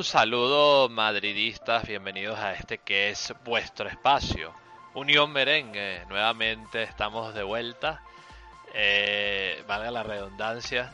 Un saludo madridistas, bienvenidos a este que es vuestro espacio. Unión Merengue, nuevamente estamos de vuelta. Eh, valga la redundancia,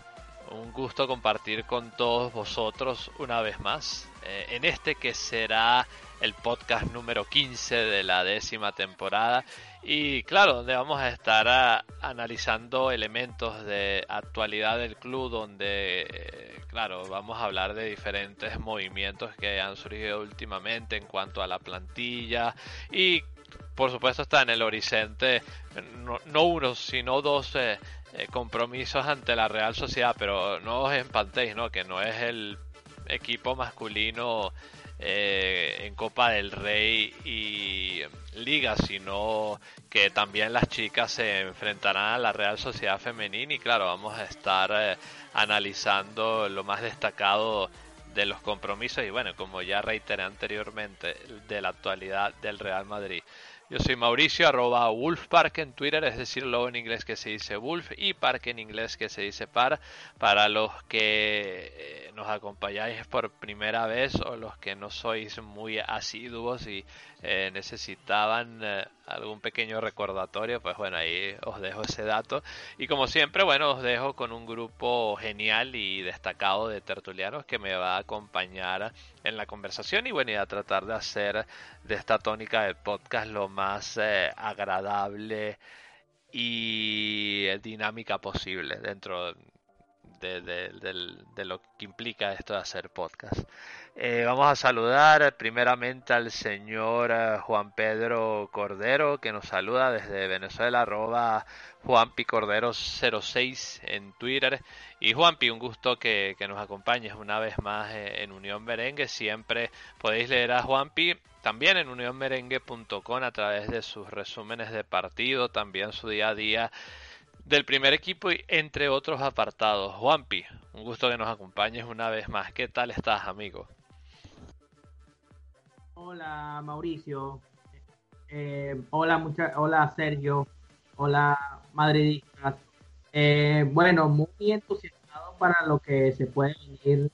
un gusto compartir con todos vosotros una vez más eh, en este que será el podcast número 15 de la décima temporada y claro, donde vamos a estar ah, analizando elementos de actualidad del club, donde, eh, claro, vamos a hablar de diferentes movimientos que han surgido últimamente en cuanto a la plantilla y, por supuesto, está en el horizonte no, uno, sino dos eh, eh, compromisos ante la Real Sociedad, pero no os empantéis, ¿no? Que no es el equipo masculino eh, en Copa del Rey y Liga, sino que también las chicas se enfrentarán a la Real Sociedad Femenina y claro, vamos a estar eh, analizando lo más destacado de los compromisos y bueno, como ya reiteré anteriormente, de la actualidad del Real Madrid. Yo soy Mauricio, arroba Wolfpark en Twitter, es decir, lo en inglés que se dice Wolf y Park en inglés que se dice Par. Para los que eh, nos acompañáis por primera vez o los que no sois muy asiduos y eh, necesitaban eh, algún pequeño recordatorio, pues bueno, ahí os dejo ese dato. Y como siempre, bueno, os dejo con un grupo genial y destacado de tertulianos que me va a acompañar en la conversación y bueno, y a tratar de hacer de esta tónica del podcast lo más eh, agradable y dinámica posible dentro de, de, lo que implica esto de hacer podcast. Eh, vamos a saludar primeramente al señor eh, Juan Pedro Cordero que nos saluda desde Venezuela, arroba Juanpi Cordero 06 en Twitter. Y Juanpi, un gusto que, nos acompañes una vez más eh, en Unión Merengue. Siempre podéis leer a Juanpi también en unionmerengue.com a través de sus resúmenes de partido, también su día a día del primer equipo y entre otros apartados. Juanpi, un gusto que nos acompañes una vez más. ¿Qué tal estás, amigo? Hola, Mauricio. Eh, hola, mucha, hola, Sergio. Hola, madridistas. Eh, bueno, muy entusiasmado para lo que se puede venir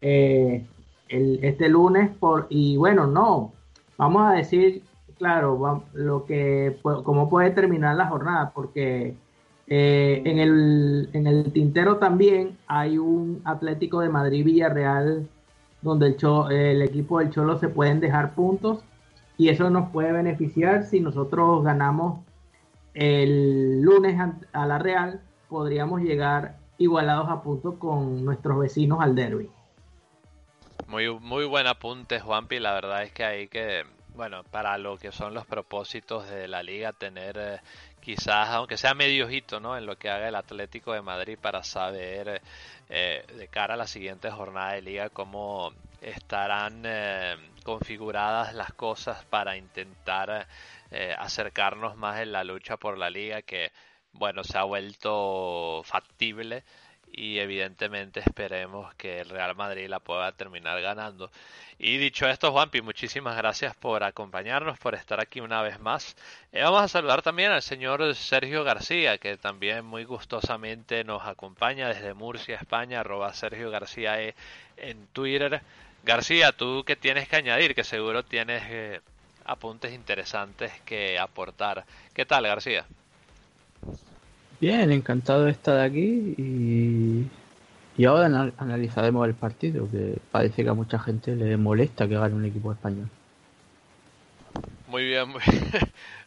eh, este lunes. Por, y bueno, no, vamos a decir, claro, lo que, cómo puede terminar la jornada, porque eh, en, el, en el tintero también hay un Atlético de Madrid Villarreal donde el, el equipo del Cholo se pueden dejar puntos y eso nos puede beneficiar si nosotros ganamos el lunes a la Real, podríamos llegar igualados a puntos con nuestros vecinos al derby. Muy, muy buen apunte, Juanpi. La verdad es que hay que, bueno, para lo que son los propósitos de la liga, tener eh, quizás, aunque sea medio ojito, ¿no? En lo que haga el Atlético de Madrid para saber eh, de cara a la siguiente jornada de liga cómo estarán eh, configuradas las cosas para intentar eh, acercarnos más en la lucha por la liga que, bueno, se ha vuelto factible y evidentemente esperemos que el Real Madrid la pueda terminar ganando. Y dicho esto, Juanpi, muchísimas gracias por acompañarnos, por estar aquí una vez más. Eh, vamos a saludar también al señor Sergio García, que también muy gustosamente nos acompaña desde Murcia, España, arroba Sergio García e en Twitter. García, tú qué tienes que añadir, que seguro tienes eh, apuntes interesantes que aportar. ¿Qué tal, García? Bien, encantado de estar aquí y, y ahora analizaremos el partido, que parece que a mucha gente le molesta que gane un equipo español. Muy bien,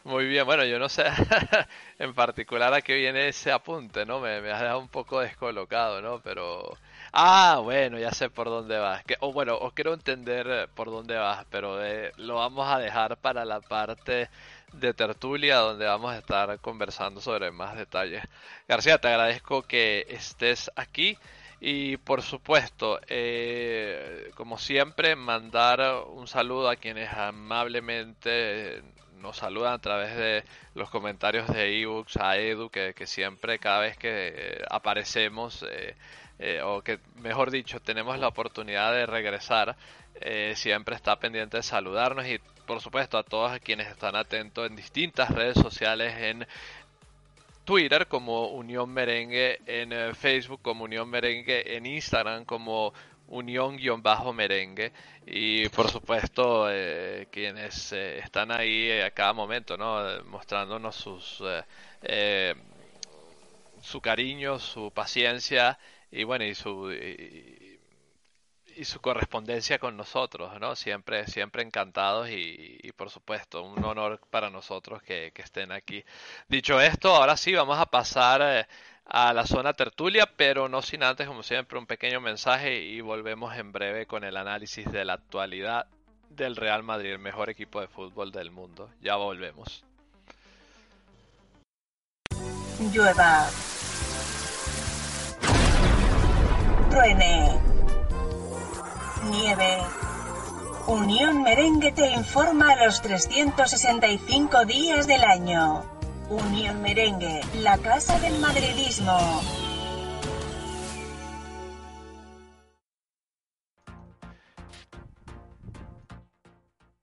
muy, bien. Bueno, yo no sé en particular a qué viene ese apunte, ¿no? Me, me has dejado un poco descolocado, ¿no? Pero Ah, bueno, ya sé por dónde vas. Que, o bueno, os quiero entender por dónde vas, pero eh, lo vamos a dejar para la parte de tertulia donde vamos a estar conversando sobre más detalles. García, te agradezco que estés aquí y por supuesto, eh, como siempre, mandar un saludo a quienes amablemente nos saludan a través de los comentarios de ebooks a Edu, que, siempre cada vez que aparecemos, eh, eh, o que mejor dicho, tenemos la oportunidad de regresar, siempre está pendiente de saludarnos y por supuesto a todos quienes están atentos en distintas redes sociales, en Twitter como Unión Merengue, en eh, Facebook como Unión Merengue, en Instagram como Unión-Merengue y por supuesto eh, quienes eh, están ahí a cada momento, ¿no? mostrándonos sus su cariño, su paciencia y bueno y su y su correspondencia con nosotros, ¿no? Siempre, siempre encantados y, por supuesto un honor para nosotros que, estén aquí. Dicho esto, ahora sí vamos a pasar eh, a la zona tertulia, pero no sin antes, como siempre, un pequeño mensaje y volvemos en breve con el análisis de la actualidad del Real Madrid, el mejor equipo de fútbol del mundo. Ya volvemos. Llueva. Truene nieve. Unión Merengue te informa a los 365 días del año. Unión Merengue, la casa del madridismo.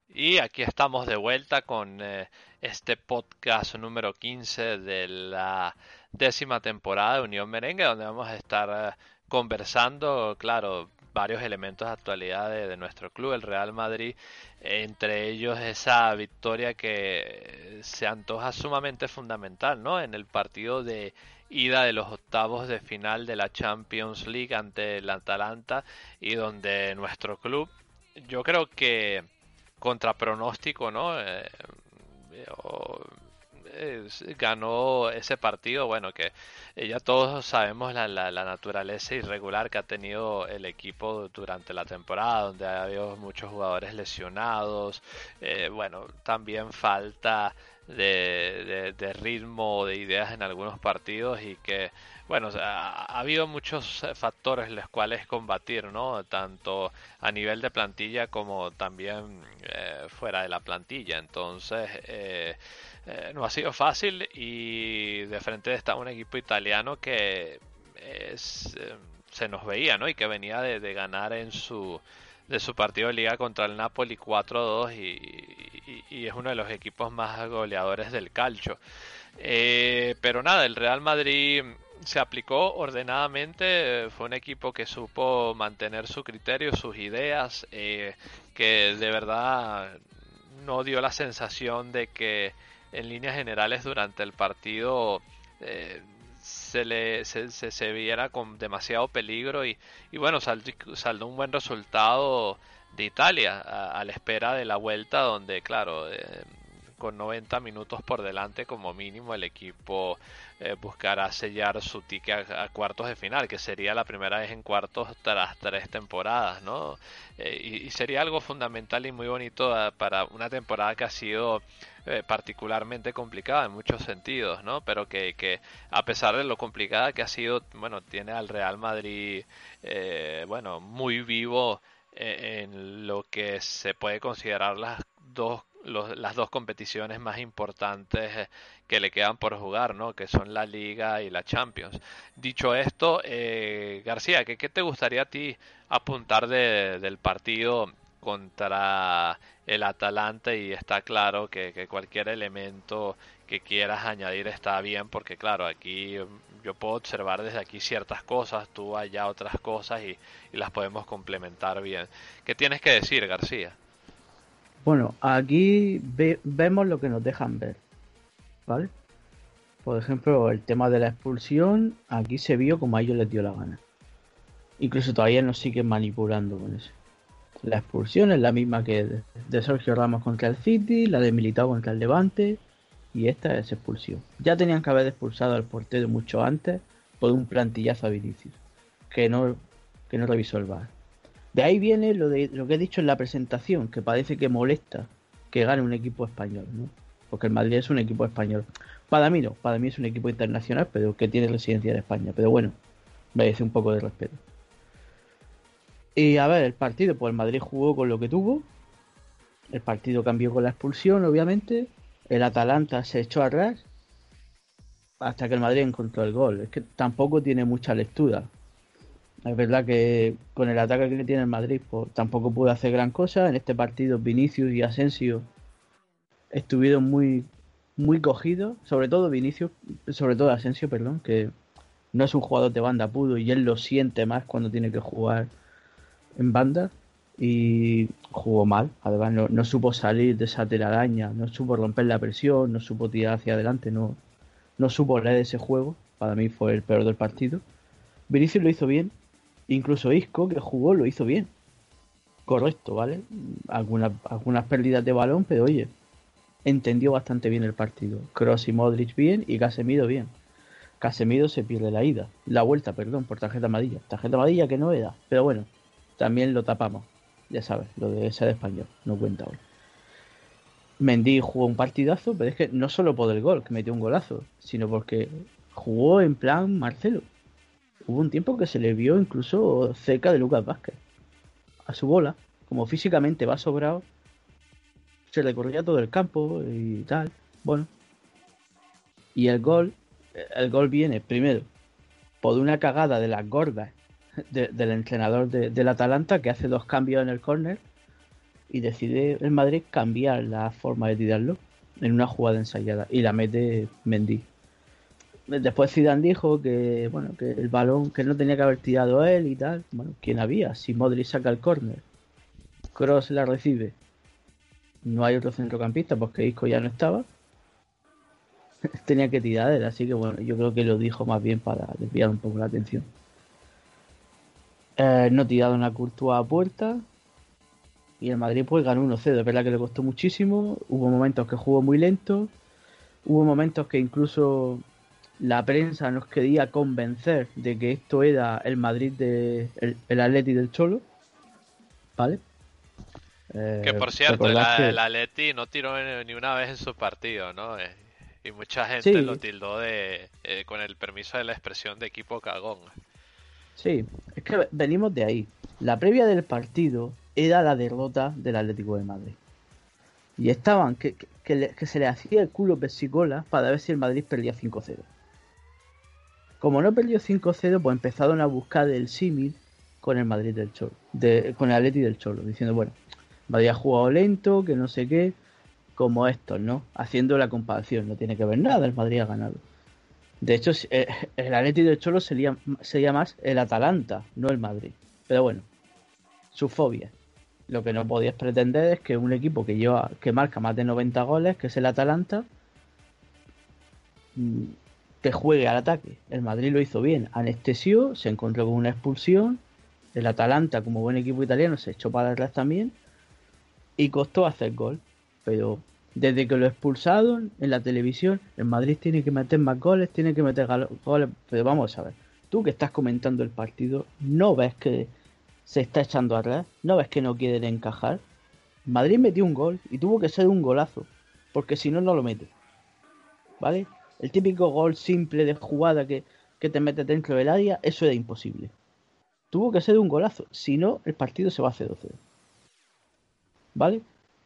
Y aquí estamos de vuelta con eh, este podcast número 15 de la décima temporada de Unión Merengue, donde vamos a estar eh, conversando, claro, varios elementos de actualidad de, nuestro club, el Real Madrid, entre ellos esa victoria que se antoja sumamente fundamental, ¿no? En el partido de ida de los octavos de final de la Champions League ante el Atalanta y donde nuestro club, yo creo que contra pronóstico, ¿no? Eh, ganó ese partido, bueno, que eh, ya todos sabemos la, la, naturaleza irregular que ha tenido el equipo durante la temporada, donde ha habido muchos jugadores lesionados, eh, bueno, también falta de, de, ritmo, de ideas en algunos partidos y que, bueno, ha, habido muchos factores los cuales combatir, ¿no? Tanto a nivel de plantilla como también eh, fuera de la plantilla. Entonces, eh, eh, no ha sido fácil y de frente está un equipo italiano que eh, se nos veía, ¿no? Y que venía de, ganar en su de su partido de liga contra el Napoli 4-2 y, es uno de los equipos más goleadores del calcio. Eh, pero nada, el Real Madrid se aplicó ordenadamente, fue un equipo que supo mantener su criterio, sus ideas, que de verdad no dio la sensación de que en líneas generales durante el partido eh, se le se, se, viera con demasiado peligro y, y bueno saldó, un buen resultado de Italia a, la espera de la vuelta donde claro eh, con 90 minutos por delante como mínimo el equipo eh, buscará sellar su ticket a, cuartos de final, que sería la primera vez en cuartos tras tres temporadas, ¿no? y, sería algo fundamental y muy bonito para una temporada que ha sido eh, particularmente complicada en muchos sentidos, ¿no? Pero que, que, a pesar de lo complicada que ha sido, bueno, tiene al Real Madrid, eh, bueno, muy vivo eh, en lo que se puede considerar las dos las dos competiciones más importantes que le quedan por jugar, ¿no? Que son la Liga y la Champions. Dicho esto, García, ¿qué, ¿qué, te gustaría a ti apuntar de, del partido contra el Atalanta y está claro que, cualquier elemento que quieras añadir está bien porque claro, aquí yo puedo observar desde aquí ciertas cosas, tú allá otras cosas y, las podemos complementar bien. ¿Qué tienes que decir, García? Bueno, aquí vemos lo que nos dejan ver, ¿vale? Por ejemplo, el tema de la expulsión, aquí se vio como a ellos les dio la gana. Incluso todavía nos siguen manipulando con eso. La expulsión es la misma que de Sergio Ramos contra el City, la de Militao contra el Levante y esta es expulsión. Ya tenían que haber expulsado al portero mucho antes por un plantillazo a Vinicius, que no que no revisó el VAR. De ahí viene lo, de, lo que he dicho en la presentación, que parece que molesta que gane un equipo español, ¿no? Porque el Madrid es un equipo español. Para mí no, para mí es un equipo internacional, pero que tiene residencia en España. Pero bueno, merece un poco de respeto. Y a ver, el partido, pues el Madrid jugó con lo que tuvo. El partido cambió con la expulsión, obviamente. El Atalanta se echó atrás hasta que el Madrid encontró el gol. Es que tampoco tiene mucha lectura. Es verdad que con el ataque que tiene el Madrid, pues tampoco pudo hacer gran cosa. En este partido, Vinicius y Asensio estuvieron muy, muy cogidos. Sobre todo Vinicius, sobre todo Asensio, perdón, que no es un jugador de banda puro y él lo siente más cuando tiene que jugar en banda. Y jugó mal, además no, supo salir de esa telaraña, no supo romper la presión, no supo tirar hacia adelante, no, no supo leer ese juego. Para mí fue el peor del partido. Vinicius lo hizo bien. Incluso Isco, que jugó, lo hizo bien. Correcto, ¿vale? Algunas, algunas pérdidas de balón, pero oye, entendió bastante bien el partido. Cross y Modric bien y Casemiro bien. Casemiro se pierde la ida. La vuelta, perdón, por tarjeta amarilla. Tarjeta amarilla que no era. Pero bueno, también lo tapamos. Ya sabes, lo de ser español. No cuenta hoy. Mendy jugó un partidazo, pero es que no solo por el gol, que metió un golazo, sino porque jugó en plan Marcelo. Hubo un tiempo que se le vio incluso cerca de Lucas Vázquez. A su bola, como físicamente va sobrado, se recorría todo el campo y tal. Bueno. Y el gol, el gol viene primero por una cagada de las gordas del entrenador del Atalanta que hace dos cambios en el córner y decide el Madrid cambiar la forma de tirarlo en una jugada ensayada y la mete Mendy. Después Zidane dijo que bueno que el balón que no tenía que haber tirado él y tal. Bueno, ¿quién había? Si Modric saca el córner, Cross la recibe. No hay otro centrocampista porque Isco ya no estaba. tenía que tirar él, así que bueno, yo creo que lo dijo más bien para desviar un poco la atención. Eh, no tirado una Courtois a puerta, y el Madrid pues ganó 1-0. Es verdad que le costó muchísimo. Hubo momentos que jugó muy lento. Hubo momentos que incluso la prensa nos quería convencer de que esto era el Madrid de el, el Atleti del Cholo. ¿Vale? Eh, que por cierto, el, el, Atleti no tiró ni una vez en su partido, ¿no? Eh, y mucha gente sí. lo tildó de eh, con el permiso de la expresión de equipo cagón. Sí, es que venimos de ahí. La previa del partido era la derrota del Atlético de Madrid. Y estaban que, que, se le hacía el culo pesicola para ver si el Madrid perdía 5-0. Como no perdió 5-0, pues empezaron a buscar el símil con el Madrid del Cholo, con el Atleti del Cholo, diciendo, bueno, Madrid ha jugado lento, que no sé qué, como estos, ¿no? Haciendo la comparación, no tiene que ver nada, el Madrid ha ganado. De hecho, eh, el Atleti del Cholo sería, sería más el Atalanta, no el Madrid. Pero bueno, su fobia. Lo que no podías pretender es que un equipo que lleva, que marca más de 90 goles, que es el Atalanta, que juegue al ataque. El Madrid lo hizo bien, anestesió, se encontró con una expulsión. El Atalanta, como buen equipo italiano, se echó para atrás también. Y costó hacer gol. Pero desde que lo expulsaron en la televisión, el Madrid tiene que meter más goles, tiene que meter goles. Pero vamos a ver, tú que estás comentando el partido, ¿no ves que se está echando atrás? ¿No ves que no quieren encajar? Madrid metió un gol y tuvo que ser un golazo, porque si no, no lo mete. ¿Vale? El típico gol simple de jugada que, que te mete dentro del área, eso era imposible. Tuvo que ser un golazo, si no, el partido se va a 0-0. ¿Vale?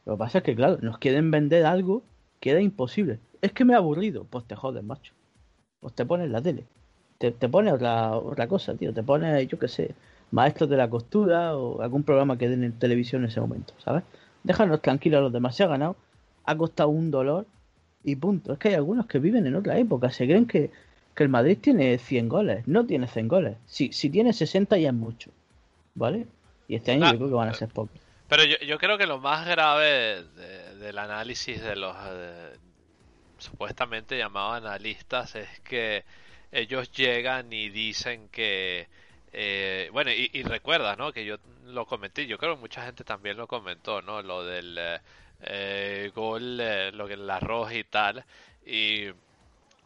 Lo que pasa es que, claro, nos quieren vender algo que era imposible. Es que me ha aburrido. Pues te jodes, macho. Pues te pones la tele. Te, te pones otra, otra cosa, tío. Te pones, yo qué sé, maestros de la costura o algún programa que den en televisión en ese momento, ¿sabes? Déjanos tranquilos a los demás. Se ha ganado, ha costado un dolor y punto. Es que hay algunos que viven en otra época. Se creen que, que el Madrid tiene 100 goles. No tiene 100 goles. Si, si tiene 60 ya es mucho. ¿Vale? Y este año ah, yo creo que van a ser pocos. Pero yo, yo creo que lo más grave de, del análisis de los de, supuestamente llamados analistas es que ellos llegan y dicen que eh, bueno, y, y, recuerda, ¿no? Que yo lo comenté, yo creo que mucha gente también lo comentó, ¿no? Lo del eh, gol, eh, lo que el arroz y tal. Y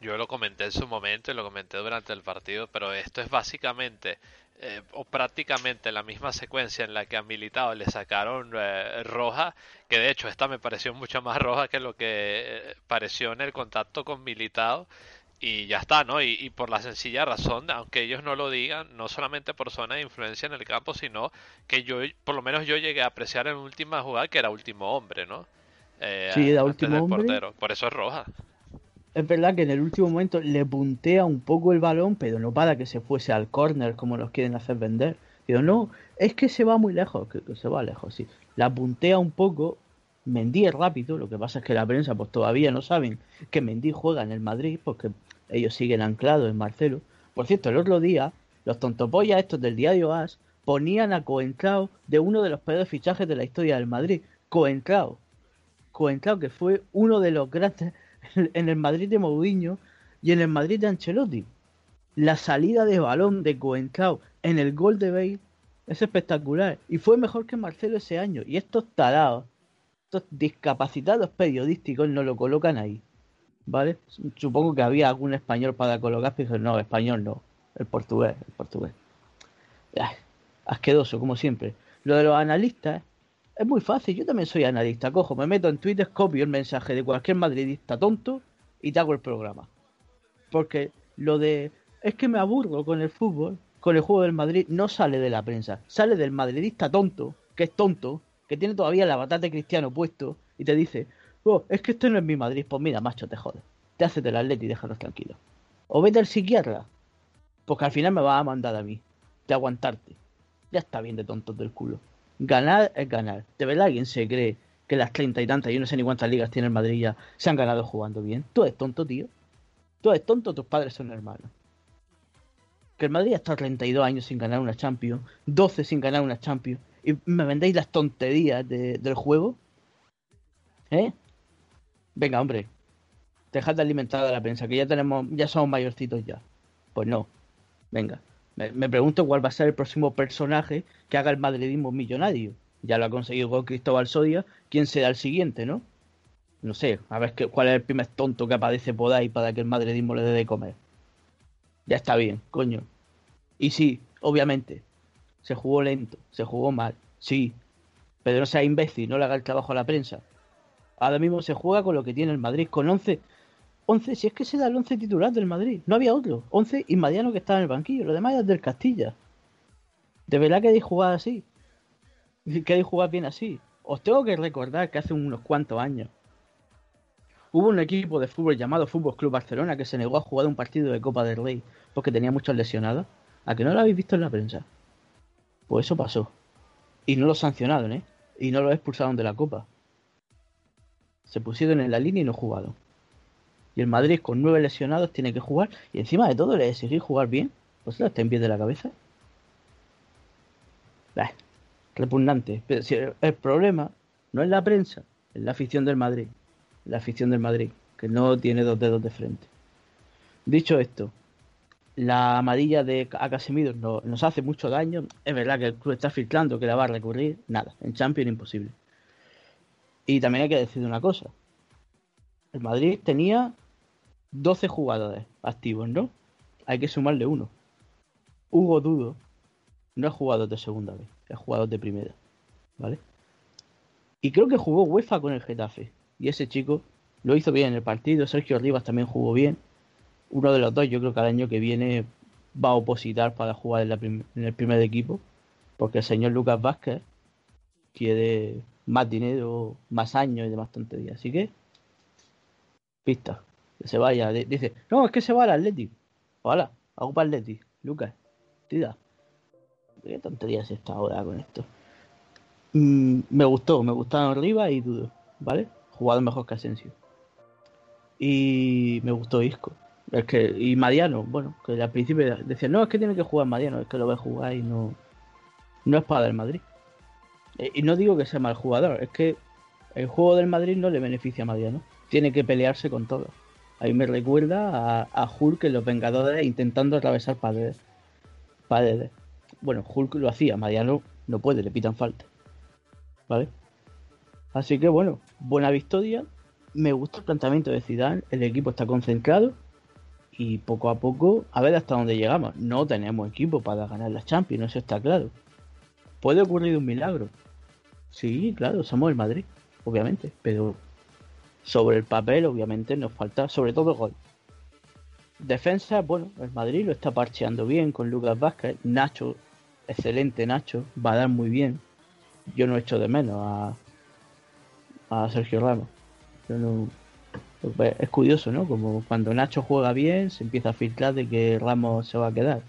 yo lo comenté en su momento y lo comenté durante el partido, pero esto es básicamente eh, o prácticamente la misma secuencia en la que a Militao le sacaron eh, roja, que de hecho esta me pareció mucho más roja que lo que pareció en el contacto con Militao y ya está, ¿no? Y, por la sencilla razón, aunque ellos no lo digan, no solamente por zona de influencia en el campo, sino que yo, por lo menos yo llegué a apreciar en última jugada que era último hombre, ¿no? sí, era último hombre. Portero. Por eso es roja es verdad que en el último momento le puntea un poco el balón, pero no para que se fuese al córner como nos quieren hacer vender. Digo, no, es que se va muy lejos, que, se va lejos, sí. La puntea un poco, Mendy es rápido, lo que pasa es que la prensa pues todavía no saben que Mendy juega en el Madrid, porque ellos siguen anclados en Marcelo. Por cierto, el otro día, los tontopollas estos del diario AS ponían a Coentrao de uno de los peores fichajes de la historia del Madrid. Coentrao. Coentrao, que fue uno de los grandes en el Madrid de Mourinho y en el Madrid de Ancelotti. La salida de balón de Coencao en el gol de Bale es espectacular y fue mejor que Marcelo ese año. Y estos tarados, estos discapacitados periodísticos no lo colocan ahí. ¿Vale? Supongo que había algún español para colocar, pero no, español no, el portugués, el portugués. asqueroso, como siempre. Lo de los analistas es muy fácil, yo también soy analista. Cojo, me meto en Twitter, copio el mensaje de cualquier madridista tonto y te hago el programa. Porque lo de es que me aburro con el fútbol, con el juego del Madrid, no sale de la prensa, sale del madridista tonto, que es tonto, que tiene todavía la batata de cristiano puesto y te dice, oh, es que esto no es mi Madrid, pues mira, macho, te jodes. Te haces del atleta y déjanos tranquilos. O vete al psiquiatra, porque al final me va a mandar a mí, de aguantarte. Ya está bien de tontos del culo. Ganar es ganar. ¿De verdad alguien se cree que las treinta y tantas, yo no sé ni cuántas ligas tiene el Madrid ya, se han ganado jugando bien? Tú eres tonto, tío. Tú eres tonto, tus padres son hermanos. Que el Madrid ha estado 32 años sin ganar una Champions, 12 sin ganar una Champions, y me vendéis las tonterías del juego. ¿Eh? Venga, hombre. Dejad de alimentar a la prensa, que ya tenemos, ya somos mayorcitos ya. Pues no. Venga. Me, pregunto cuál va a ser el próximo personaje que haga el madridismo millonario. Ya lo ha conseguido con Cristóbal Sodia. ¿Quién será el siguiente, no? No sé, a ver qué, cuál es el primer tonto que aparece por ahí para que el madridismo le dé de comer. Ya está bien, coño. Y sí, obviamente, se jugó lento, se jugó mal, sí. Pero no sea imbécil, no le haga el trabajo a la prensa. Ahora mismo se juega con lo que tiene el Madrid, con 11 11, si es que se da el 11 titular del Madrid, no había otro. 11 y Mariano que estaba en el banquillo, lo demás es del Castilla. ¿De verdad queréis jugar así? ¿Queréis jugar bien así? Os tengo que recordar que hace unos cuantos años hubo un equipo de fútbol llamado Fútbol Club Barcelona que se negó a jugar un partido de Copa del Rey porque tenía muchos lesionados. ¿A que no lo habéis visto en la prensa? Pues eso pasó. Y no lo sancionaron, ¿eh? Y no lo expulsaron de la Copa. Se pusieron en la línea y no jugaron. Y el Madrid con nueve lesionados tiene que jugar. Y encima de todo le exigir jugar bien. Pues está en pie de la cabeza. repugnante. Pero si el, problema no es la prensa, es la afición del Madrid. La afición del Madrid, que no tiene dos dedos de frente. Dicho esto, la amarilla de a Casemiro nos hace mucho daño. Es verdad que el club está filtrando que la va a recurrir. Nada, en Champions imposible. Y también hay que decir una cosa. El Madrid tenía 12 jugadores activos, ¿no? Hay que sumarle uno. Hugo Dudo no es jugador de segunda vez, es jugador de primera, ¿vale? Y creo que jugó UEFA con el Getafe. Y ese chico lo hizo bien en el partido. Sergio Rivas también jugó bien. Uno de los dos, yo creo que al año que viene va a opositar para jugar en, el primer equipo. Porque el señor Lucas Vázquez quiere más dinero, más años y demás tonterías. Así que, pista se vaya. Dice, no, es que se va al Atleti. Hola, hago para Atleti. Lucas, tira. Qué tontería es esta ahora con esto. Mm, me gustó, me gustaron arriba y Dudo, ¿vale? Jugado mejor que Asensio. Y me gustó Isco. Es que, y Mariano, bueno, que al principio decía, no, es que tiene que jugar Mariano, es que lo ve jugar y no, no es para el Madrid. Eh, y no digo que sea mal jugador, es que el juego del Madrid no le beneficia a Mariano. Tiene que pelearse con todo. Ahí me recuerda a, a, Hulk en Los Vengadores intentando atravesar paredes. paredes. Bueno, Hulk lo hacía, Mariano no puede, le pitan falta. ¿Vale? Así que bueno, buena victoria. Me gusta el planteamiento de Zidane, el equipo está concentrado. Y poco a poco, a ver hasta dónde llegamos. No tenemos equipo para ganar la Champions, eso está claro. ¿Puede ocurrir un milagro? Sí, claro, somos el Madrid, obviamente. Pero sobre el papel, obviamente, nos falta sobre todo gol. Defensa, bueno, el Madrid lo está parcheando bien con Lucas Vázquez. Nacho, excelente Nacho, va a dar muy bien. Yo no echo de menos a, a Sergio Ramos. es curioso, ¿no? Como cuando Nacho juega bien, se empieza a filtrar de que Ramos se va a quedar.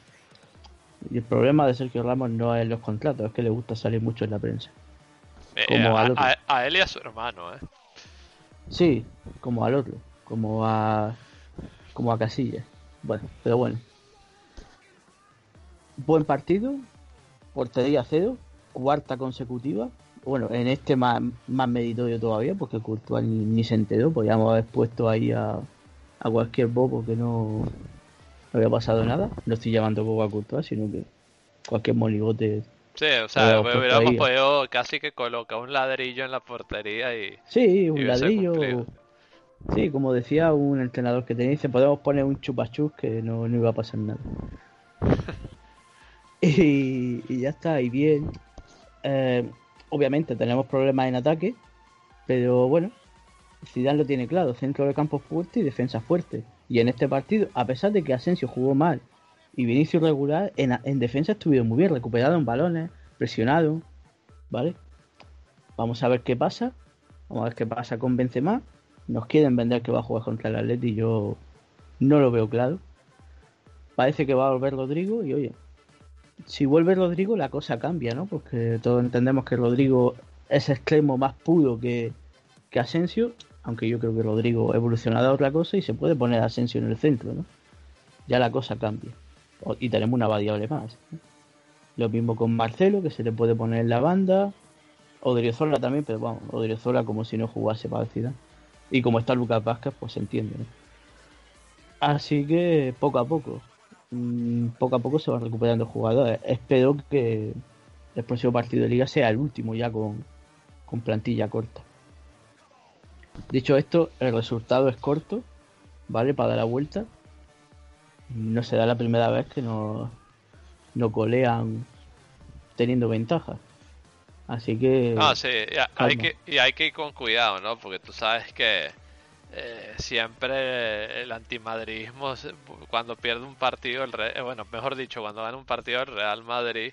Y el problema de Sergio Ramos no es los contratos, es que le gusta salir mucho en la prensa. Eh, como a, a, él y a su hermano, ¿eh? Sí, como al otro, como a como a Casillas. Bueno, pero bueno. Buen partido, portería cero, cuarta consecutiva. Bueno, en este más, más meritorio todavía, porque Courtois ni, se enteró. Podríamos haber puesto ahí a, a cualquier bobo que no, había pasado nada. No estoy llamando bobo a Courtois, sino que cualquier moligote Sí, o sea, hubiéramos podido casi que colocar un ladrillo en la portería y. Sí, un ladrillo. Sí, como decía un entrenador que tenía, dice, podemos poner un chupachus que no, iba a pasar nada. y, ya está, y bien. Eh, obviamente tenemos problemas en ataque, pero bueno, Zidane lo tiene claro, centro de campo fuerte y defensa fuerte. Y en este partido, a pesar de que Asensio jugó mal y Vinicius regular, en, en defensa estuvieron muy bien, recuperado en balones, presionado, ¿vale? Vamos a ver qué pasa, vamos a ver qué pasa con Benzema nos quieren vender que va a jugar contra el Atleti yo no lo veo claro. Parece que va a volver Rodrigo y oye, si vuelve Rodrigo la cosa cambia, ¿no? Porque todos entendemos que Rodrigo es extremo más puro que, que Asensio, aunque yo creo que Rodrigo ha evolucionado a otra cosa y se puede poner Asensio en el centro, ¿no? Ya la cosa cambia. Y tenemos una variable más. Lo mismo con Marcelo, que se le puede poner en la banda. Odriozola también, pero bueno, Odriozola como si no jugase parecida. Y como está Lucas Vázquez, pues se entiende. Así que poco a poco, mm, poco a poco se van recuperando jugadores. Espero que el próximo partido de liga sea el último ya con, plantilla corta. Dicho esto, el resultado es corto, ¿vale? Para dar la vuelta. No será la primera vez que nos, nos colean teniendo ventaja. Así que. Ah, sí, y hay que, y hay que ir con cuidado, ¿no? Porque tú sabes que eh, siempre el antimadridismo, cuando pierde un partido, el eh, bueno, mejor dicho, cuando gana un partido el Real Madrid,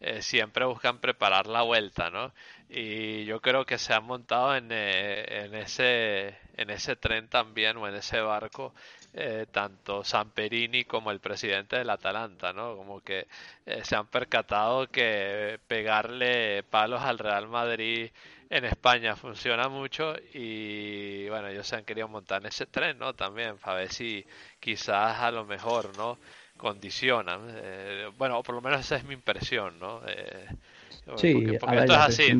eh, siempre buscan preparar la vuelta, ¿no? Y yo creo que se han montado en, en, ese, en ese tren también, o en ese barco, eh, tanto Samperini como el presidente del Atalanta, ¿no? Como que eh, se han percatado que pegarle palos al Real Madrid en España funciona mucho y bueno, ellos se han querido montar en ese tren, ¿no? También para ver si quizás a lo mejor, ¿no? Condicionan. Eh, bueno, por lo menos esa es mi impresión, ¿no? Sí, porque, esto es así,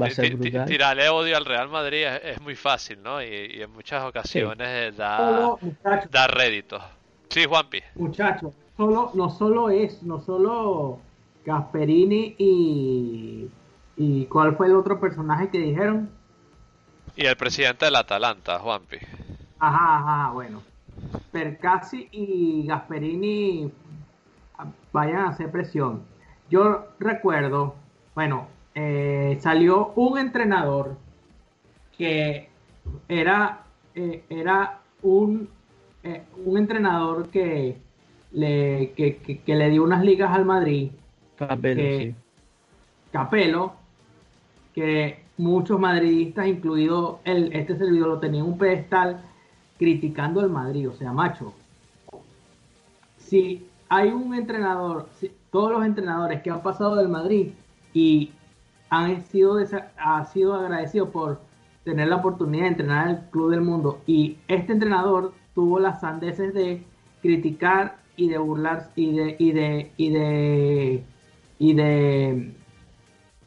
tirarle odio al Real Madrid es, muy fácil, ¿no? Y, en muchas ocasiones da, da rédito. Sí, Juanpi. Muchachos, solo, no solo es, no solo Gasperini y, y ¿cuál fue el otro personaje que dijeron? Y el presidente del Atalanta, Juanpi. Ajá, ajá, bueno. Percasi y Gasperini vayan a hacer presión. Yo recuerdo, bueno, eh, salió un entrenador que era, eh, era un, eh, un entrenador que le, que, le dio unas ligas al Madrid. Capelo, Capelo, que muchos madridistas, incluido el, este servidor, lo tenían un pedestal criticando al Madrid. O sea, macho, si hay un entrenador, todos los entrenadores que han pasado del Madrid y han sido, ha sido agradecido por tener la oportunidad de entrenar el club del mundo. Y este entrenador tuvo las sandeces de criticar y de burlar y de y de y de y de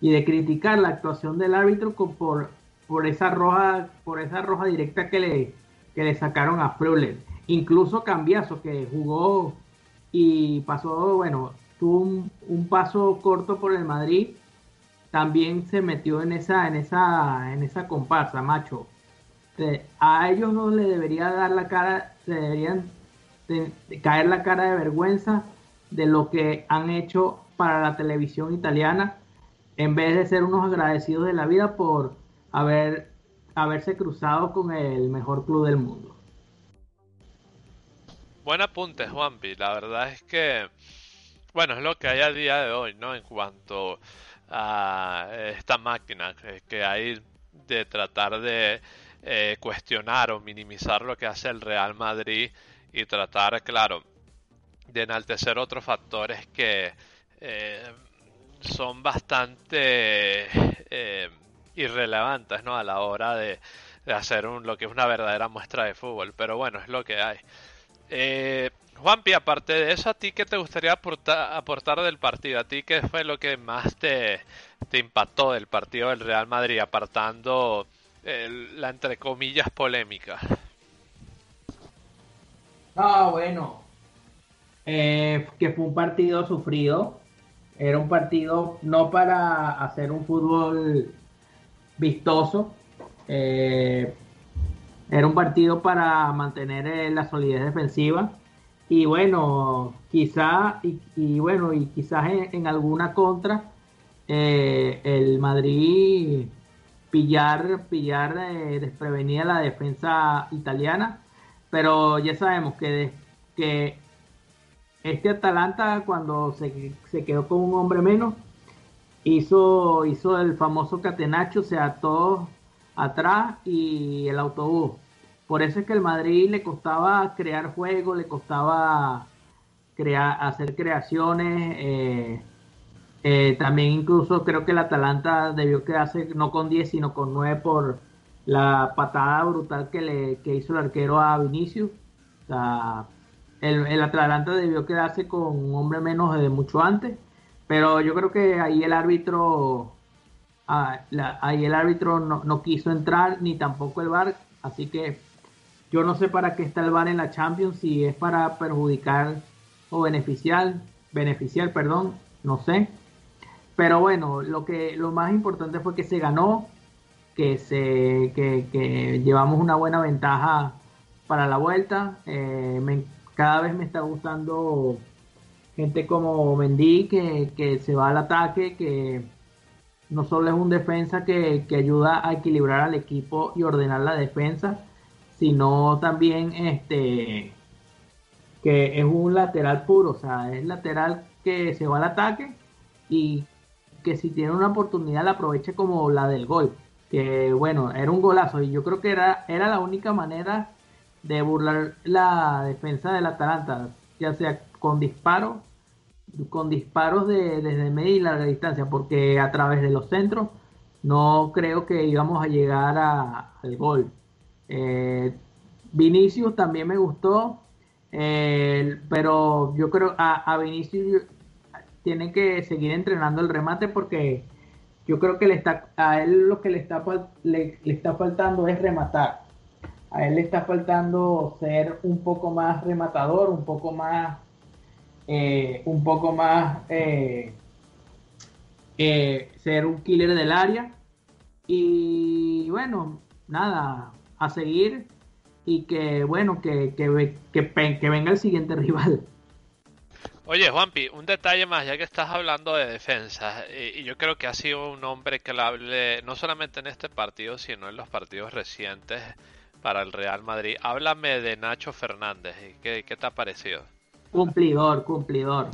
y de criticar la actuación del árbitro por por esa roja por esa roja directa que le que le sacaron a Freuler. Incluso Cambiazo que jugó y pasó bueno tuvo un paso corto por el Madrid también se metió en esa, en esa, en esa comparsa, macho. a ellos no le debería dar la cara, se deberían, caer la cara de vergüenza de lo que han hecho para la televisión italiana, en vez de ser unos agradecidos de la vida por haber, haberse cruzado con el mejor club del mundo. Buen apunte, Juanpi. La verdad es que, bueno, es lo que hay a día de hoy, ¿no? En cuanto a esta máquina que hay de tratar de eh, cuestionar o minimizar lo que hace el Real Madrid y tratar, claro, de enaltecer otros factores que eh, son bastante eh, irrelevantes ¿no? a la hora de, hacer un, lo que es una verdadera muestra de fútbol. Pero bueno, es lo que hay. Eh, Juanpi, aparte de eso, ¿a ti qué te gustaría aportar, del partido? ¿A ti qué fue lo que más te, te impactó del partido del Real Madrid, apartando la entre comillas polémica? Ah, bueno, eh, que fue un partido sufrido. Era un partido no para hacer un fútbol vistoso. Eh, era un partido para mantener eh, la solidez defensiva. Y bueno, quizá, y, bueno, y quizás en, alguna contra, el Madrid pillar, pillar desprevenida la defensa italiana. Pero ya sabemos que, que este Atalanta cuando se, quedó con un hombre menos, hizo, hizo el famoso catenacho, o sea, atrás y el autobús. Por eso es que el Madrid le costaba crear juego, le costaba hacer creaciones. Eh, eh, también incluso creo que el Atalanta debió quedarse no con 10, sino con 9 por la patada brutal que le que hizo el arquero a Vinicius. O sea, el, Atalanta debió quedarse con un hombre menos de mucho antes, pero yo creo que ahí el árbitro ah, ahí el árbitro no, quiso entrar ni tampoco el VAR, así que yo no sé para qué está el VAR en la Champions, si es para perjudicar o beneficiar, beneficiar, perdón, no sé. Pero bueno, lo que lo más importante fue que se ganó, que se que, que llevamos una buena ventaja para la vuelta. Eh, cada vez me está gustando gente como Mendy que, se va al ataque, que no solo es un defensa que, ayuda a equilibrar al equipo y ordenar la defensa, sino también este que es un lateral puro, o sea, es lateral que se va al ataque y que si tiene una oportunidad la aproveche como la del gol, que bueno, era un golazo y yo creo que era, era la única manera de burlar la defensa del Atalanta, ya sea con disparos, con disparos de, desde media y larga distancia, porque a través de los centros no creo que íbamos a llegar al gol. Eh, Vinicius también me gustó, eh, pero yo creo a, a Vinicius tiene que seguir entrenando el remate porque yo creo que le está a él lo que le está le está faltando es rematar a él le está faltando ser un poco más rematador, un poco más, eh, un poco más, ser un killer del área. Y bueno, nada, a seguir y que bueno, que, que, que, venga el siguiente rival. Oye, Juanpi, un detalle más, ya que estás hablando de defensa, y yo creo que ha sido un hombre que hable no solamente en este partido, sino en los partidos recientes para el Real Madrid. Háblame de Nacho Fernández. ¿Qué, qué te ha parecido? Cumplidor, cumplidor.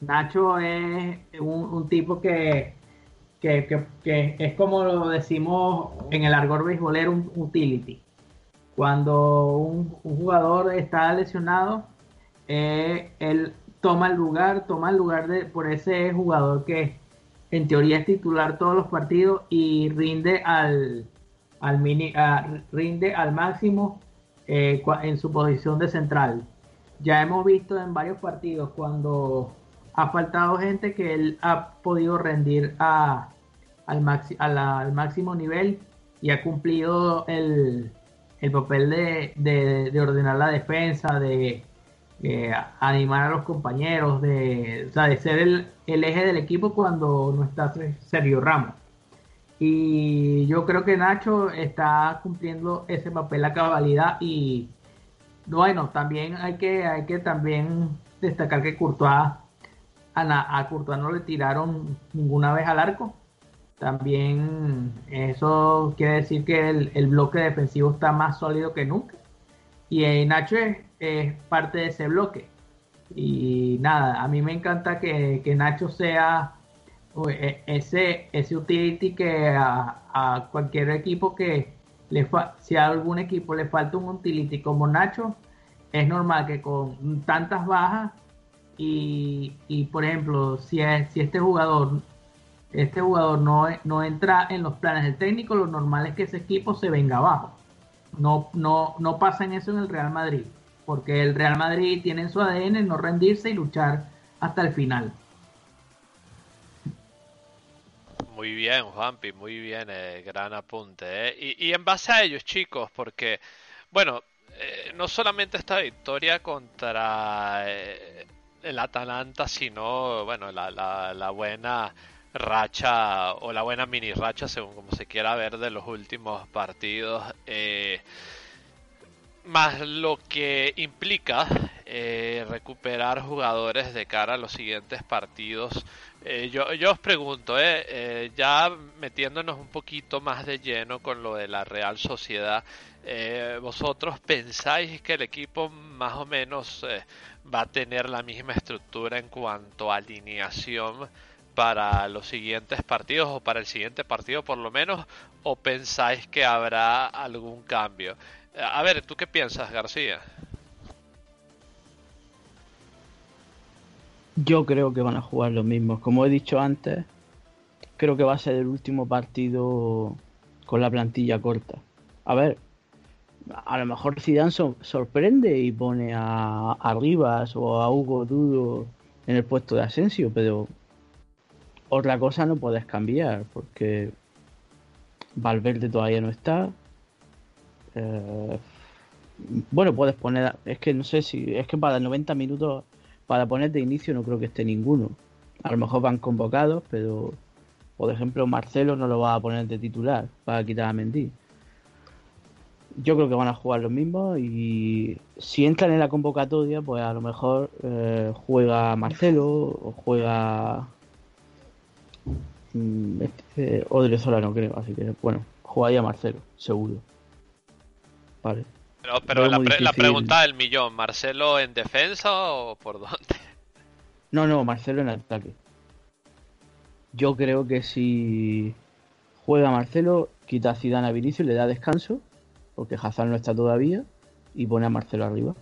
Nacho es un, tipo que, que, es como lo decimos en el argor beisbolero, un utility. Cuando un, jugador está lesionado, eh, él toma el lugar, toma el lugar de, por ese jugador que en teoría es titular todos los partidos y rinde al, al mini, rinde al máximo eh, en su posición de central. Ya hemos visto en varios partidos cuando ha faltado gente que él ha podido rendir al, máximo nivel y ha cumplido el, el papel de, de, ordenar la defensa, de animar a los compañeros, de, ser el, eje del equipo cuando no está Sergio Ramos. Y yo creo que Nacho está cumpliendo ese papel a cabalidad y bueno, también hay que, destacar que Courtois, a, a Courtois no le tiraron ninguna vez al arco. También eso quiere decir que el, bloque defensivo está más sólido que nunca. Y Nacho es, parte de ese bloque. Y nada, a mí me encanta que, Nacho sea e, ese, ese utility que a, cualquier equipo que le si a algún equipo le falta un utility como Nacho, es normal que con tantas bajas y, y por ejemplo, si, es, si este jugador este jugador no, no entra en los planes del técnico, lo normal es que ese equipo se venga abajo. No, no, no pasa en eso en el Real Madrid, porque el Real Madrid tiene en su ADN no rendirse y luchar hasta el final. Muy bien, Juanpi, muy bien, eh, gran apunte. Eh. Y, en base a ellos, chicos, porque, bueno, eh, no solamente esta victoria contra el Atalanta, sino, bueno, la, la, buena racha o la buena mini racha, según como se quiera ver, de los últimos partidos. Eh, más lo que implica eh, recuperar jugadores de cara a los siguientes partidos. Eh, yo, yo, os pregunto, ya metiéndonos un poquito más de lleno con lo de la Real Sociedad, ¿vosotros pensáis que el equipo más o menos va a tener la misma estructura en cuanto a alineación? para los siguientes partidos o para el siguiente partido por lo menos o pensáis que habrá algún cambio? A ver, ¿tú qué piensas, García? Yo creo que van a jugar los mismos. Como he dicho antes, creo que va a ser el último partido con la plantilla corta. A ver, a lo mejor Zidane sorprende y pone a, a Rivas o a Hugo Dudo en el puesto de Asensio, pero otra cosa no puedes cambiar porque Valverde todavía no está. Eh, bueno, puedes poner. Es que no sé si. Es que para 90 minutos, para poner de inicio, no creo que esté ninguno. A lo mejor van convocados, pero. Por ejemplo, Marcelo no lo va a poner de titular para quitar a Mendy. Yo creo que van a jugar los mismos y si entran en la convocatoria, pues a lo mejor eh, juega Marcelo o juega Mm, este, Odriozola no creo, así que bueno, jugaría Marcelo, seguro. Vale. Pero, la, pregunta del millón, ¿Marcelo en defensa o por dónde? No, no, Marcelo en ataque. Yo creo que si juega Marcelo, quita a Zidane a Vinicio y le da descanso, porque Hazard no está todavía, y pone a Marcelo arriba.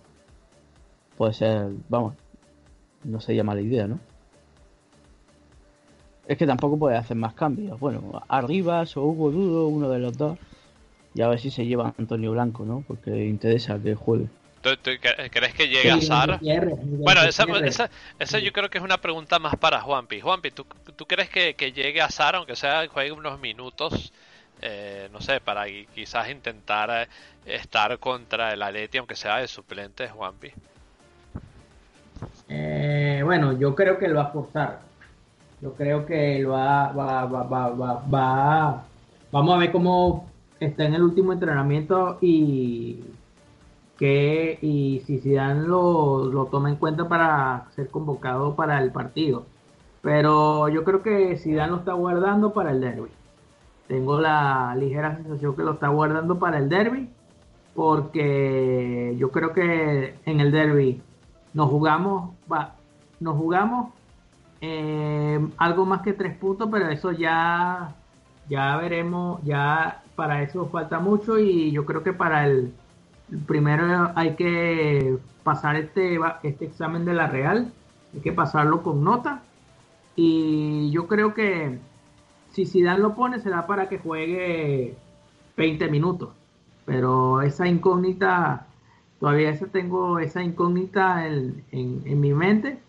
Puede ser, vamos, no sería mala idea, ¿no? Es que tampoco puede hacer más cambios. Bueno, Arribas o Hugo Dudo, uno de los dos. Y a ver si se lleva Antonio Blanco, ¿no? Porque interesa que juegue. crees que llegue a Sar? Bueno, esa, esa, yo creo que es una pregunta más para Juanpi. Juanpi, ¿tú, ¿tú crees que, llegue a Sar, aunque sea juegue unos minutos? Eh, no sé, para quizás intentar eh, estar contra el Aleti, aunque sea de suplente, Juanpi. Eh, bueno, yo creo que lo va a forzar. Yo creo que va, va, va, vamos a ver cómo está en el último entrenamiento y que y si Zidane lo, lo toma en cuenta para ser convocado para el partido. Pero yo creo que Zidane lo está guardando para el derby. Tengo la ligera sensación que lo está guardando para el derby porque yo creo que en el derby nos jugamos va, nos jugamos eh, algo más que tres puntos, pero eso ya, ya veremos, ya para eso falta mucho y yo creo que para el, primero hay que pasar este, este examen de la Real, hay que pasarlo con nota. Y yo creo que si Zidane lo pone será para que juegue 20 minutos, pero esa incógnita, todavía tengo esa incógnita en, mi mente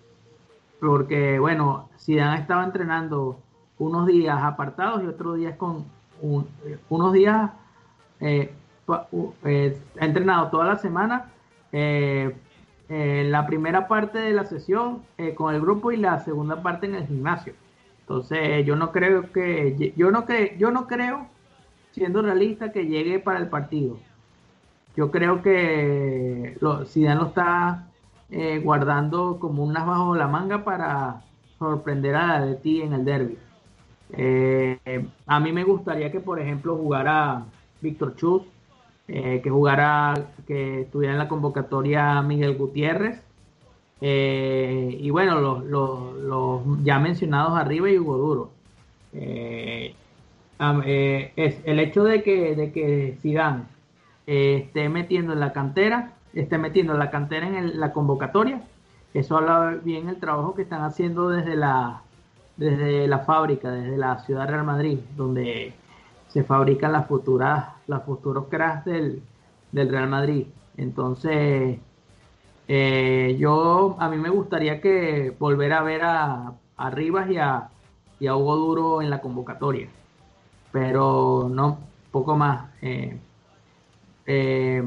porque bueno, Zidane estaba entrenando unos días apartados y otros días con unos días eh, eh, entrenado toda la semana eh, la primera parte de la sesión con el grupo y la segunda parte en el gimnasio entonces yo no creo que yo no que yo no creo siendo realista que llegue para el partido yo creo que lo, Zidane lo está eh, guardando como unas bajo la manga para sorprender a la ti en el derby. Eh, a mí me gustaría que, por ejemplo, jugara Víctor Chus, eh, que jugara, que estuviera en la convocatoria Miguel Gutiérrez. Y bueno, los, los, ya mencionados arriba y Hugo Duro. es el hecho de que, de que Zidane esté metiendo en la cantera, esté metiendo la cantera en la convocatoria, eso habla bien el trabajo que están haciendo desde la, desde la fábrica, desde la ciudad de Real Madrid, donde se fabrican las futuras, los futuros cracks del, Real Madrid. Entonces, eh, yo a mí me gustaría que volver a ver a, a Rivas y a, y a Hugo Duro en la convocatoria. Pero no, poco más. Eh, eh,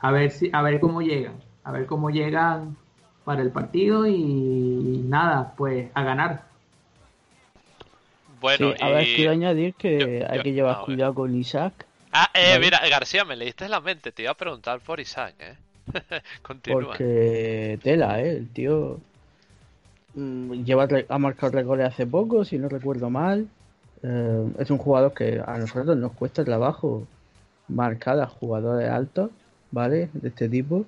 a ver si, a ver cómo llegan, a ver cómo llegan para el partido y nada, pues a ganar. Bueno, a ver, quiero añadir que hay que llevar cuidado con Isaac. Ah, eh, mira, García, me leíste la mente, te iba a preguntar por Isaac, ¿eh? Continúa. Porque tela, ¿eh? El tío mm, lleva ha marcado récords hace poco, si no recuerdo mal. Eh, es un jugador que a nosotros nos cuesta trabajo marcar a jugadores altos, ¿vale? De este tipo.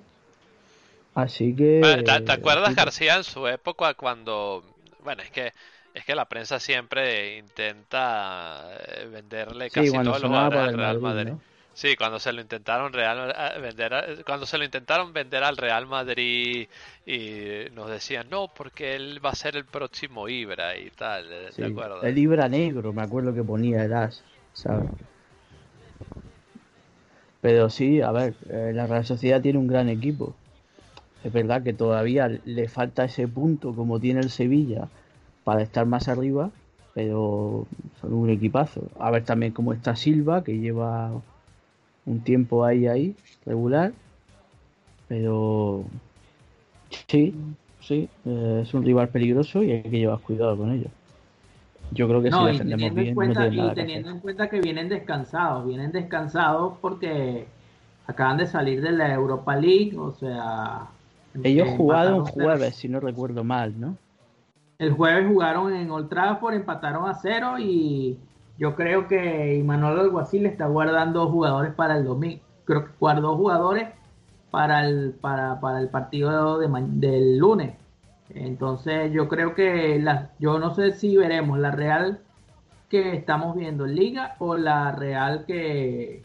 Así que. ¿Te, acuerdas, García, en su época cuando. Bueno, es que. Es que la prensa siempre intenta eh, venderle casi todos los al Real Madrid. Sí, cuando se lo intentaron real, eh, vender, cuando se lo intentaron vender al Real Madrid y nos decían no, porque él va a ser el próximo Ibra y tal, ¿de acuerdo? El Ibra negro, me acuerdo que ponía el as, ¿sabes? Pero sí, a ver, eh, la Real Sociedad tiene un gran equipo. Es verdad que todavía le falta ese punto como tiene el Sevilla para estar más arriba, pero son un equipazo. A ver también cómo está Silva, que lleva un tiempo ahí, ahí, regular. Pero sí, sí, eh, es un rival peligroso y hay que llevar cuidado con ellos. Yo creo que si defendemos bien, y teniendo en cuenta que vienen descansados, vienen descansados porque acaban de salir de la Europa League, o sea. Ellos jugaron jueves, si no recuerdo mal, ¿no? El jueves jugaron en Old Trafford, empataron a cero y yo creo que Imanol Alguacil está guardando jugadores para el domingo. Creo que guardó jugadores para el, para, para el partido de, del lunes. Entonces yo creo que la, yo no sé si veremos la Real que estamos viendo en Liga o la Real que,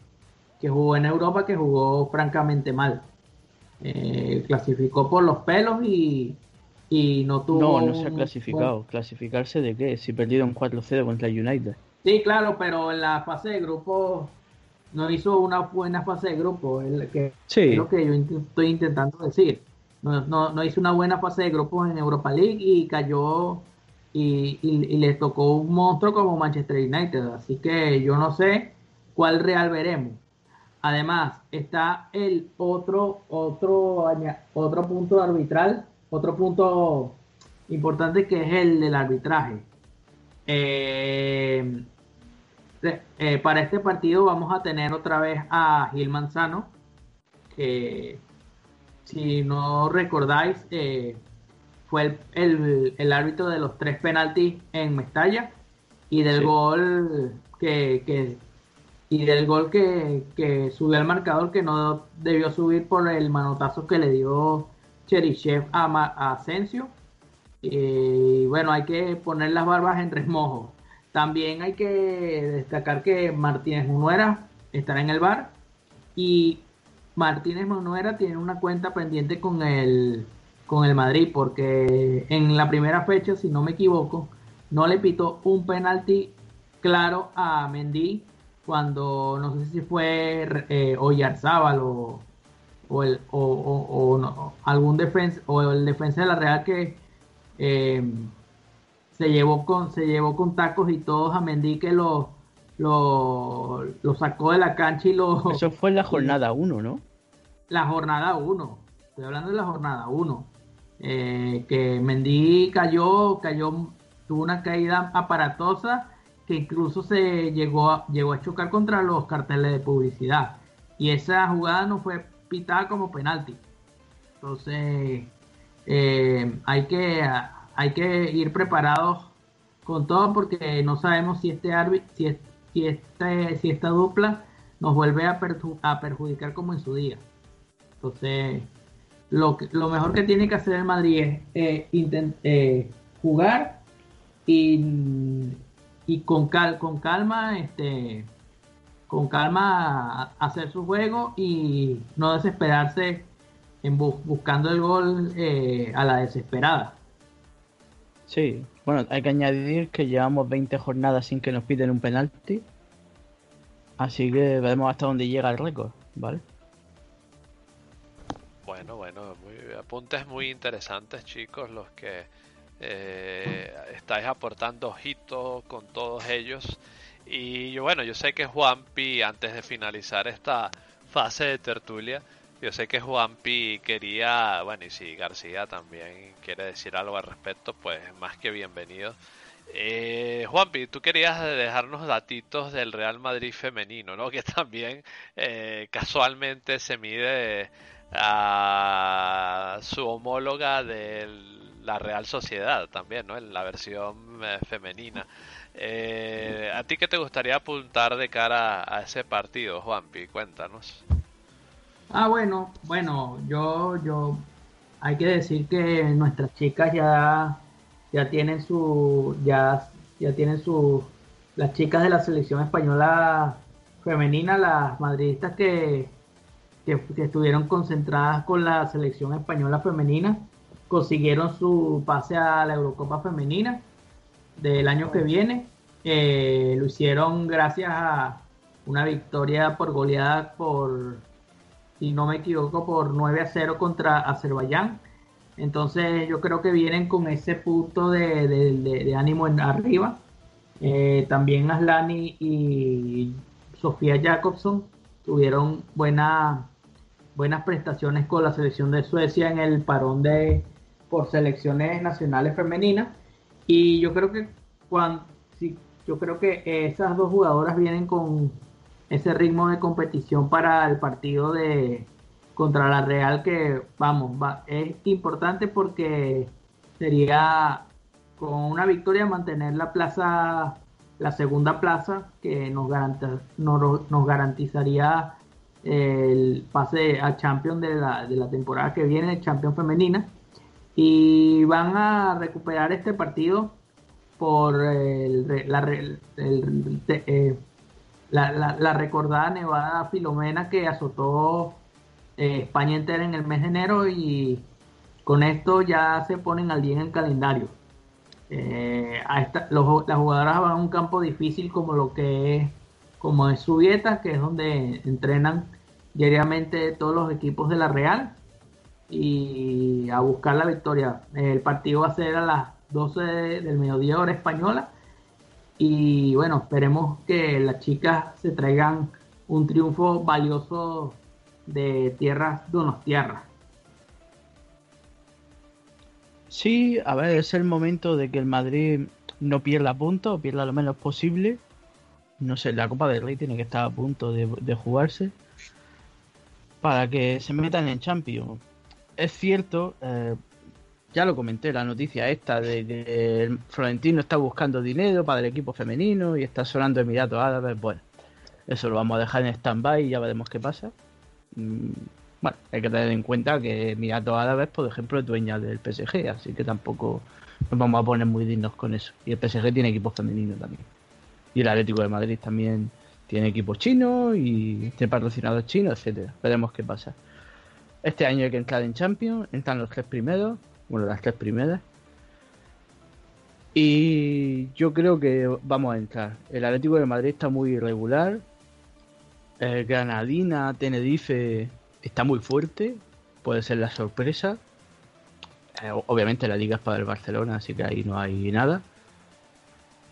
que jugó en Europa, que jugó francamente mal. Eh, clasificó por los pelos y, y no tuvo... No, no se ha clasificado. ¿Clasificarse de qué? Si perdieron 4-0 contra el United. Sí, claro, pero en la fase de grupo no hizo una buena fase de grupo, es, que, es lo que yo estoy intentando decir no, no, hizo una buena fase de grupos en Europa League y cayó y, y, le tocó un monstruo como Manchester United. Así que yo no sé cuál Real veremos. Además, está el otro, otro, otro punto arbitral, otro punto importante que es el del arbitraje. Eh, eh, para este partido vamos a tener otra vez a Gil Manzano, que si no recordáis, eh, fue el, árbitro de los tres penaltis en Mestalla y del gol que, y del gol que, subió al marcador que no debió subir por el manotazo que le dio Cherichev a, Asensio. Y bueno, hay que poner las barbas en resmojo. También hay que destacar que Martínez Munuera estará en el bar y Martínez Manuera tiene una cuenta pendiente con el, con el Madrid, porque en la primera fecha, si no me equivoco, no le pitó un penalti claro a Mendy cuando no sé si fue eh, Oyarzábal o, o, el, o, algún defensa o el defensa de la Real que eh, se llevó con se llevó con tacos y todos a Mendy que lo lo, lo sacó de la cancha y lo... Eso fue en la jornada 1, ¿no? La jornada 1, estoy hablando de la jornada 1. Eh, que Mendy cayó, cayó, tuvo una caída aparatosa que incluso se llegó a, llegó a chocar contra los carteles de publicidad. Y esa jugada no fue pitada como penalti. Entonces, eh, hay, que, hay que ir preparados con todo porque no sabemos si este árbitro, este, si esta dupla nos vuelve a, perjudicar como en su día. Entonces, lo, lo mejor que tiene que hacer el Madrid es eh, eh, jugar y, con, cal, con calma, este, con calma hacer su juego y no desesperarse buscando el gol eh, a la desesperada. Sí, bueno, hay que añadir que llevamos 20 jornadas sin que nos piden un penalti. Así que veremos hasta dónde llega el récord, ¿vale? Bueno, bueno, muy, apuntes muy interesantes, chicos, los que eh, estáis aportando ojitos con todos ellos. Y bueno, yo sé que Juanpi, antes de finalizar esta fase de tertulia, yo sé que Juanpi quería, bueno, y si García también quiere decir algo al respecto, pues más que bienvenido. Eh, Juanpi, tú querías dejarnos datitos del Real Madrid femenino, ¿no? Que también eh, casualmente se mide a su homóloga de la Real Sociedad también, ¿no? En la versión eh, femenina. Eh, ¿A ti qué te gustaría apuntar de cara a ese partido, Juanpi? Cuéntanos. Ah, bueno, bueno, yo, yo, hay que decir que nuestras chicas ya, ya tienen su, ya, ya tienen su, las chicas de la selección española femenina, las madridistas que que, estuvieron concentradas con la selección española femenina, consiguieron su pase a la Eurocopa femenina del año que viene. Eh, lo hicieron gracias a una victoria por goleada por, si no me equivoco, por 9 a 0 contra Azerbaiyán. Entonces yo creo que vienen con ese punto de, ánimo en arriba. Eh, también Aslani y Sofía Jacobson tuvieron buena buenas prestaciones con la selección de Suecia en el parón de por selecciones nacionales femeninas y yo creo que cuando sí, yo creo que esas dos jugadoras vienen con ese ritmo de competición para el partido de contra la Real que vamos es importante porque sería con una victoria mantener la plaza la segunda plaza que nos, nos garantizaría el pase a Champions de la, de la temporada que viene, Champions femenina, y van a recuperar este partido por la, eh, la, recordada nevada Filomena que azotó eh, España entera en el mes de enero y con esto ya se ponen al día en el calendario. Eh, a esta, las jugadoras van a un campo difícil como lo que es como es Subieta, que es donde entrenan diariamente todos los equipos de la Real y a buscar la victoria. El partido va a ser a las 12 del mediodía hora española y bueno, esperemos que las chicas se traigan un triunfo valioso de tierras de unos tierras. Sí, a ver, es el momento de que el Madrid no pierda puntos, pierda lo menos posible. No sé, la Copa del Rey tiene que estar a punto de jugarse para que se metan en Champions. Es cierto, eh, ya lo comenté, la noticia esta de que Florentino está buscando dinero para el equipo femenino y está sonando Emiratos Árabes. Bueno, eso lo vamos a dejar en stand-by y ya veremos qué pasa. Mm, bueno, hay que tener en cuenta que Emiratos Árabes, por ejemplo, es dueña del PSG, así que tampoco nos vamos a poner muy dignos con eso. Y el PSG tiene equipo femenino también. Y el Atlético de Madrid también tiene equipos chinos y tiene patrocinadores chinos, etcétera. Veremos qué pasa. Este año hay que entrar en Champions, entran los tres primeros, bueno, las tres primeras. Y yo creo que vamos a entrar. El Atlético de Madrid está muy irregular. Granadina, Tenerife está muy fuerte. Puede ser la sorpresa. Eh, obviamente la liga es para el Barcelona, así que ahí no hay nada.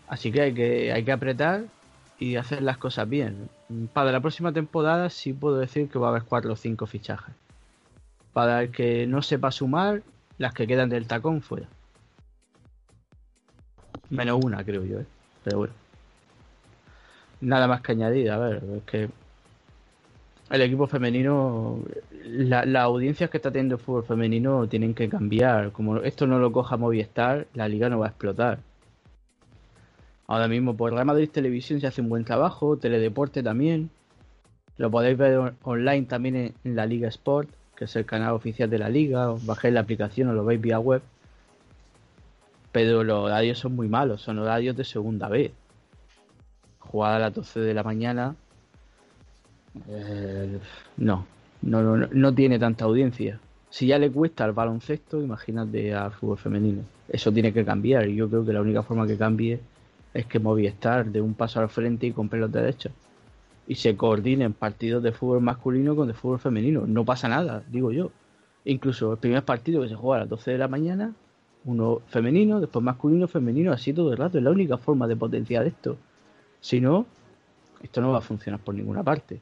Así que hay que, hay que apretar y hacer las cosas bien. Para la próxima temporada sí puedo decir que va a haber cuatro o cinco fichajes. Para el que no sepa sumar, las que quedan del tacón fuera. Menos una, creo yo, ¿eh? pero bueno. Nada más que añadir, a ver, es que el equipo femenino, las audiencias que está teniendo el fútbol femenino tienen que cambiar. Como esto no lo coja Movistar, la liga no va a explotar. Ahora mismo por Real Madrid Televisión se hace un buen trabajo, Teledeporte también. Lo podéis ver online también en, la Liga Sport, que es el canal oficial de la liga. Os bajéis la aplicación o lo veis vía web. Pero los horarios son muy malos, son horarios de segunda vez. Jugada a las 12 de la mañana. Eh, no, no, no, no tiene tanta audiencia. Si ya le cuesta al baloncesto, imagínate al fútbol femenino. Eso tiene que cambiar y yo creo que la única forma que cambie es que Movistar de un paso al frente y compre los derechos. Y se coordinen partidos de fútbol masculino con de fútbol femenino. No pasa nada, digo yo. Incluso el primer partido que se juega a las 12 de la mañana, uno femenino, después masculino, femenino, así todo el rato. Es la única forma de potenciar esto. Si no, esto no va a funcionar por ninguna parte.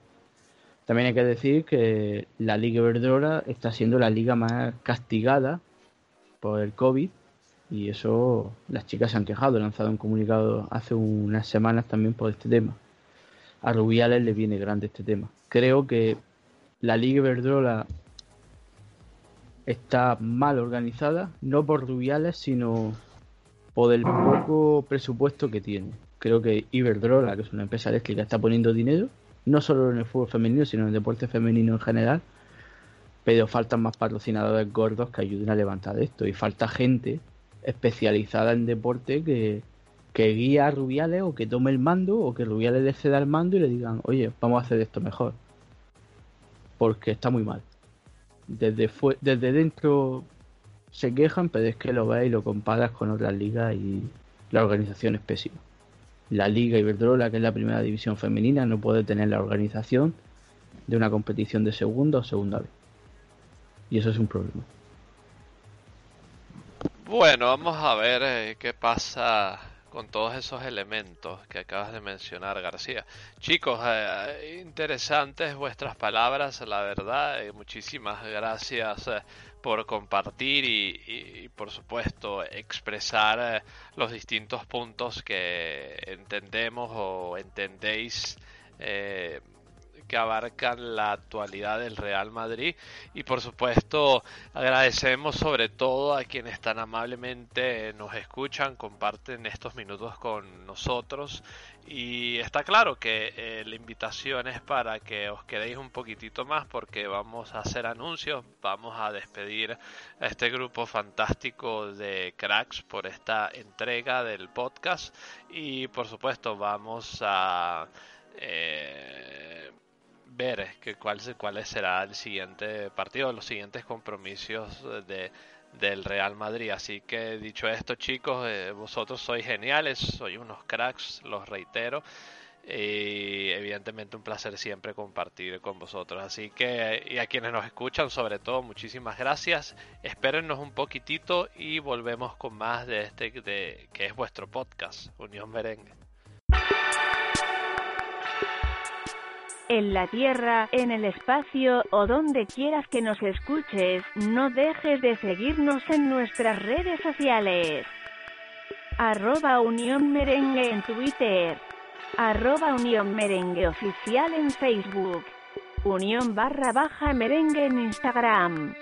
También hay que decir que la Liga Iberdrola está siendo la liga más castigada por el COVID y eso las chicas se han quejado, lanzado un comunicado hace unas semanas también por este tema. A Rubiales le viene grande este tema. Creo que la Liga Iberdrola está mal organizada, no por Rubiales, sino por el poco presupuesto que tiene. Creo que Iberdrola, que es una empresa eléctrica, está poniendo dinero, no solo en el fútbol femenino, sino en el deporte femenino en general, pero faltan más patrocinadores gordos que ayuden a levantar esto y falta gente especializada en deporte que, que guía a Rubiales o que tome el mando o que Rubiales le ceda el mando y le digan, oye, vamos a hacer esto mejor. Porque está muy mal. Desde, desde dentro se quejan, pero es que lo ves y lo comparas con otras ligas y la organización es pésima. La Liga Iberdrola, que es la primera división femenina, no puede tener la organización de una competición de segunda o segunda vez. Y eso es un problema. Bueno, vamos a ver eh, qué pasa con todos esos elementos que acabas de mencionar, García. Chicos, eh, interesantes vuestras palabras, la verdad. Eh, muchísimas gracias por compartir y, por supuesto expresar los distintos puntos que entendemos o entendéis abarcan la actualidad del Real Madrid. Y por supuesto agradecemos sobre todo a quienes tan amablemente nos escuchan, comparten estos minutos con nosotros. Y está claro que eh, la invitación es para que os quedéis un poquitito más porque vamos a hacer anuncios, vamos a despedir a este grupo fantástico de cracks por esta entrega del podcast. Y por supuesto vamos a eh, ver que cuál, cuál será el siguiente partido, los siguientes compromisos de, del Real Madrid. Así que dicho esto, chicos, eh, vosotros sois geniales, sois unos cracks, los reitero. Y evidentemente un placer siempre compartir con vosotros. Así que, y a quienes nos escuchan, sobre todo, muchísimas gracias. Espérennos un poquitito y volvemos con más de este, de, que es vuestro podcast, Unión Merengue. En la Tierra, en el espacio o donde quieras que nos escuches, no dejes de seguirnos en nuestras redes sociales. Arroba Unión Merengue en Twitter. Arroba Unión Merengue Oficial en Facebook. Unión barra baja merengue en Instagram.